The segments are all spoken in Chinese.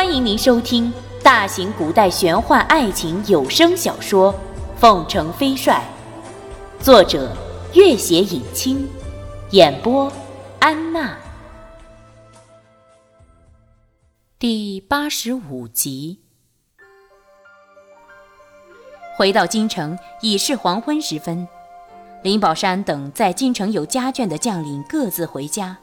欢迎您收听大型古代玄幻爱情有声小说《凤城飞帅》，作者：月写影清，演播：安娜。第八十五集。回到京城已是黄昏时分，林宝山等在京城有家眷的将领各自回家。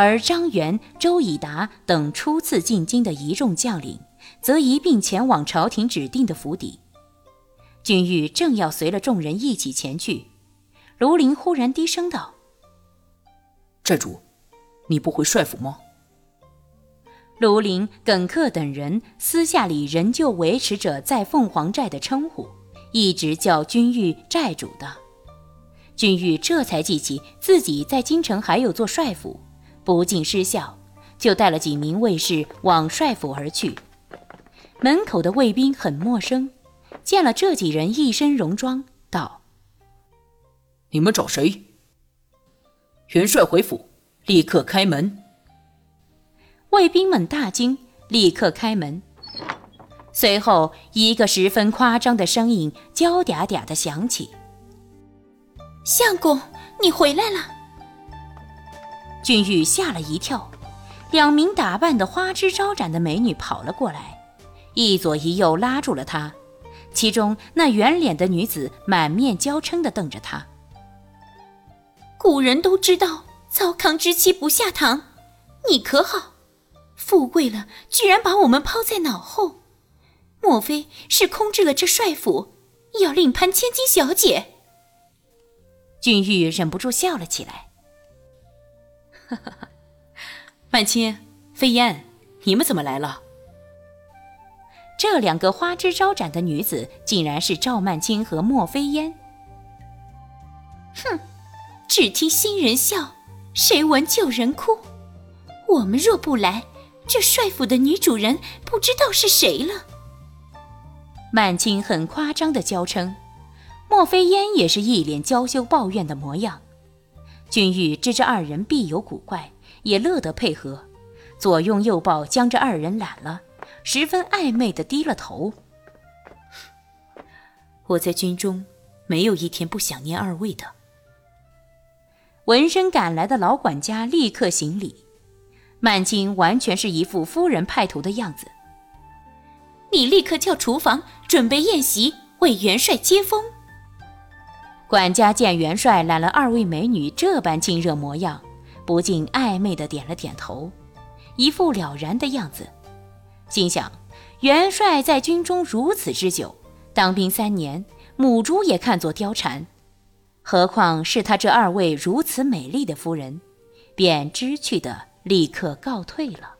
而张元、周以达等初次进京的一众将领，则一并前往朝廷指定的府邸。君玉正要随了众人一起前去，卢林忽然低声道：“寨主，你不回帅府吗？”卢林、耿克等人私下里仍旧维持着在凤凰寨的称呼，一直叫君玉寨主的。君玉这才记起自己在京城还有座帅府。不禁失笑，就带了几名卫士往帅府而去。门口的卫兵很陌生，见了这几人一身戎装，道：“你们找谁？”元帅回府，立刻开门。卫兵们大惊，立刻开门。随后，一个十分夸张的声音娇嗲嗲的响起：“相公，你回来了。”俊玉吓了一跳，两名打扮的花枝招展的美女跑了过来，一左一右拉住了他。其中那圆脸的女子满面娇嗔地瞪着他。古人都知道糟糠之妻不下堂，你可好？富贵了居然把我们抛在脑后，莫非是空置了这帅府，要另攀千金小姐？俊玉忍不住笑了起来。哈哈哈，曼青、飞烟，你们怎么来了？这两个花枝招展的女子，竟然是赵曼青和莫飞烟。哼，只听新人笑，谁闻旧人哭。我们若不来，这帅府的女主人不知道是谁了。曼青很夸张的娇嗔，莫飞烟也是一脸娇羞抱怨的模样。君玉知这二人必有古怪，也乐得配合，左拥右抱将这二人揽了，十分暧昧的低了头。我在军中没有一天不想念二位的。闻声赶来的老管家立刻行礼，曼青完全是一副夫人派头的样子。你立刻叫厨房准备宴席，为元帅接风。管家见元帅揽了二位美女这般亲热模样，不禁暧昧的点了点头，一副了然的样子，心想：元帅在军中如此之久，当兵三年，母猪也看作貂蝉，何况是他这二位如此美丽的夫人，便知趣的立刻告退了。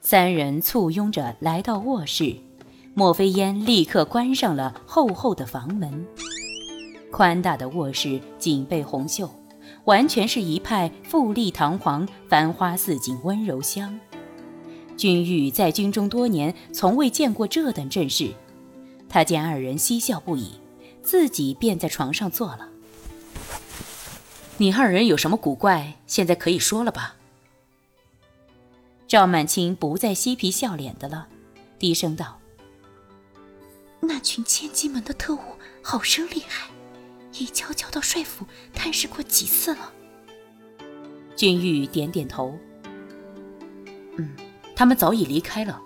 三人簇拥着来到卧室。莫非烟立刻关上了厚厚的房门。宽大的卧室，锦被红绣，完全是一派富丽堂皇、繁花似锦、温柔乡。君玉在军中多年，从未见过这等阵势。他见二人嬉笑不已，自己便在床上坐了。你二人有什么古怪？现在可以说了吧？赵曼青不再嬉皮笑脸的了，低声道。那群千金门的特务好生厉害，已悄悄到帅府探视过几次了。君玉点点头，嗯，他们早已离开了。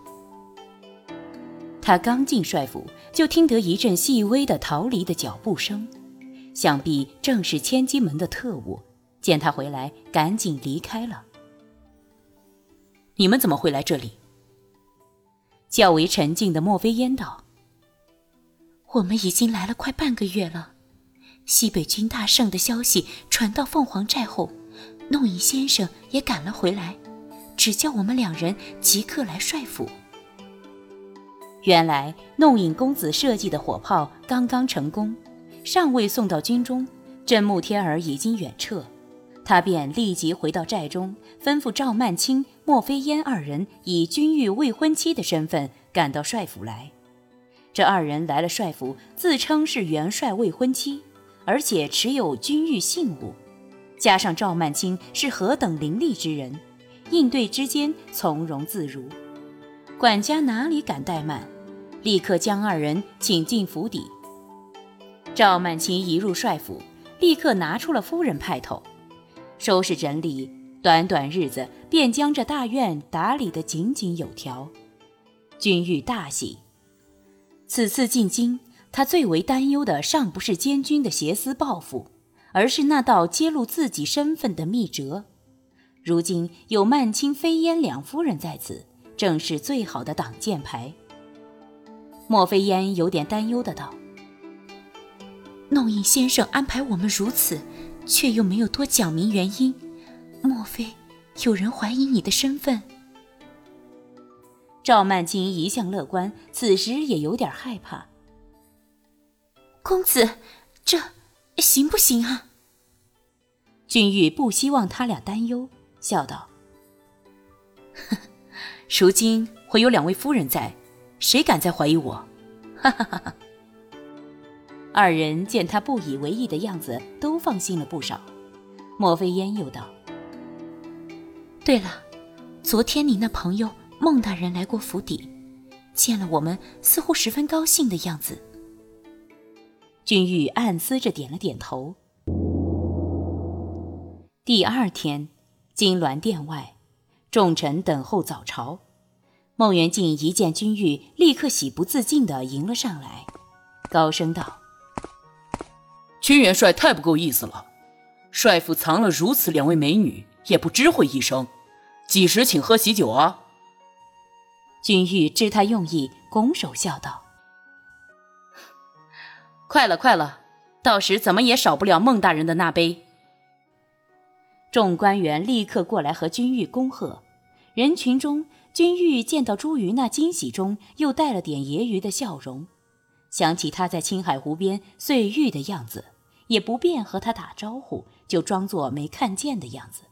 他刚进帅府，就听得一阵细微的逃离的脚步声，想必正是千金门的特务。见他回来，赶紧离开了。你们怎么会来这里？较为沉静的莫非烟道。我们已经来了快半个月了，西北军大胜的消息传到凤凰寨后，弄影先生也赶了回来，只叫我们两人即刻来帅府。原来弄影公子设计的火炮刚刚成功，尚未送到军中，镇穆天儿已经远撤，他便立即回到寨中，吩咐赵曼青、莫非烟二人以君玉未婚妻的身份赶到帅府来。这二人来了帅府，自称是元帅未婚妻，而且持有军玉信物，加上赵曼青是何等伶俐之人，应对之间从容自如。管家哪里敢怠慢，立刻将二人请进府邸。赵曼青一入帅府，立刻拿出了夫人派头，收拾整理，短短日子便将这大院打理得井井有条。君玉大喜。此次进京，他最为担忧的尚不是监军的挟私报复，而是那道揭露自己身份的密折。如今有曼青、飞烟两夫人在此，正是最好的挡箭牌。莫非烟有点担忧的道。弄影先生安排我们如此，却又没有多讲明原因，莫非有人怀疑你的身份？赵曼青一向乐观，此时也有点害怕。公子，这行不行啊？君玉不希望他俩担忧，笑道：“ 如今会有两位夫人在，谁敢再怀疑我？”哈哈哈哈。二人见他不以为意的样子，都放心了不少。莫非烟又道：“对了，昨天你那朋友孟大人来过府邸，见了我们，似乎十分高兴的样子。”君玉暗思着，点了点头。第二天，金銮殿外，众臣等候早朝。孟元敬一见君玉，立刻喜不自禁地迎了上来，高声道。君元帅太不够意思了，帅府藏了如此两位美女，也不知会一声，几时请喝喜酒啊？君玉知他用意，拱手笑道：“快了，快了，到时怎么也少不了孟大人的那杯。”众官员立刻过来和君玉恭贺。人群中，君玉见到朱瑜那惊喜中又带了点揶揄的笑容，想起他在青海湖边碎玉的样子。也不便和他打招呼，就装作没看见的样子。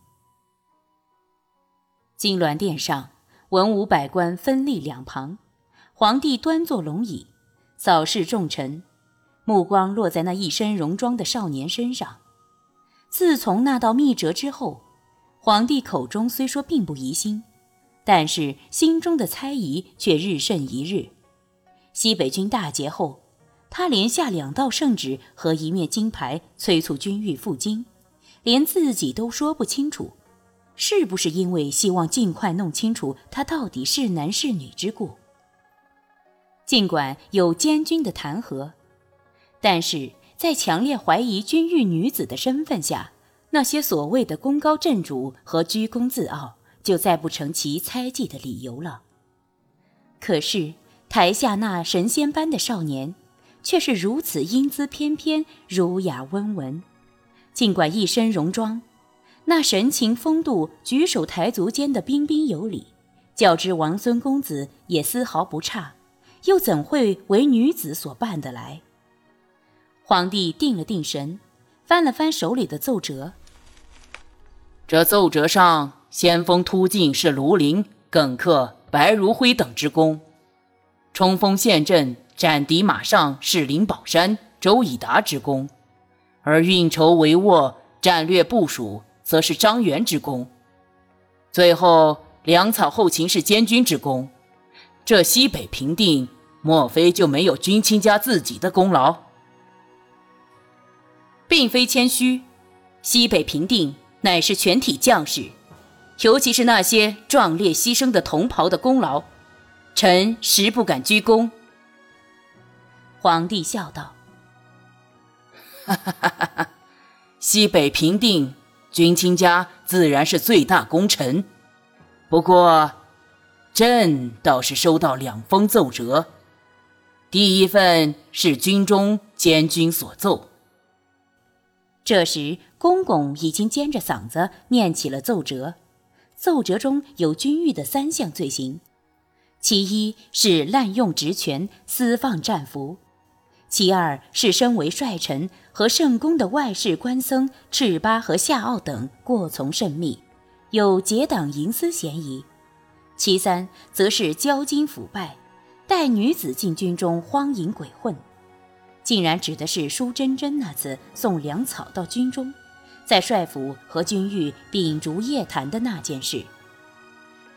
金銮殿上，文武百官分立两旁，皇帝端坐龙椅，扫视众臣，目光落在那一身戎装的少年身上。自从那道密折之后，皇帝口中虽说并不疑心，但是心中的猜疑却日甚一日。西北军大捷后。他连下两道圣旨和一面金牌，催促军欲赴京，连自己都说不清楚，是不是因为希望尽快弄清楚他到底是男是女之故？尽管有监军的弹劾，但是在强烈怀疑君玉女子的身份下，那些所谓的功高震主和居功自傲，就再不成其猜忌的理由了。可是台下那神仙般的少年。却是如此英姿翩翩、儒雅温文，尽管一身戎装，那神情风度、举手抬足间的彬彬有礼，较之王孙公子也丝毫不差，又怎会为女子所办得来？皇帝定了定神，翻了翻手里的奏折，这奏折上，先锋突进是卢林、耿克、白如辉等之功，冲锋陷阵。斩敌马上是林宝山、周以达之功，而运筹帷幄、战略部署则是张元之功。最后粮草后勤是监军之功。这西北平定，莫非就没有军亲家自己的功劳？并非谦虚，西北平定乃是全体将士，尤其是那些壮烈牺牲的同袍的功劳，臣实不敢居功。皇帝笑道：“哈哈哈哈哈！西北平定，君亲家自然是最大功臣。不过，朕倒是收到两封奏折。第一份是军中监军所奏。”这时，公公已经尖着嗓子念起了奏折。奏折中有军玉的三项罪行，其一是滥用职权，私放战俘。其二是身为帅臣和圣公的外事官僧赤巴和夏奥等过从甚密，有结党营私嫌疑；其三则是交金腐败，带女子进军中荒淫鬼混，竟然指的是舒珍珍那次送粮草到军中，在帅府和君玉秉烛夜谈的那件事。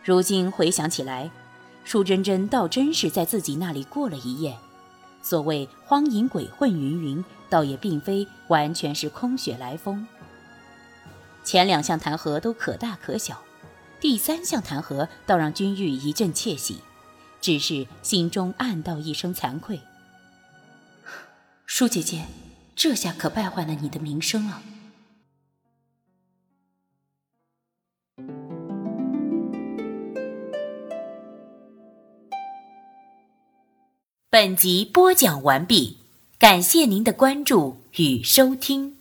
如今回想起来，舒珍珍倒真是在自己那里过了一夜。所谓荒淫鬼混云云，倒也并非完全是空穴来风。前两项弹劾都可大可小，第三项弹劾倒让君玉一阵窃喜，只是心中暗道一声惭愧。舒姐姐，这下可败坏了你的名声了。本集播讲完毕，感谢您的关注与收听。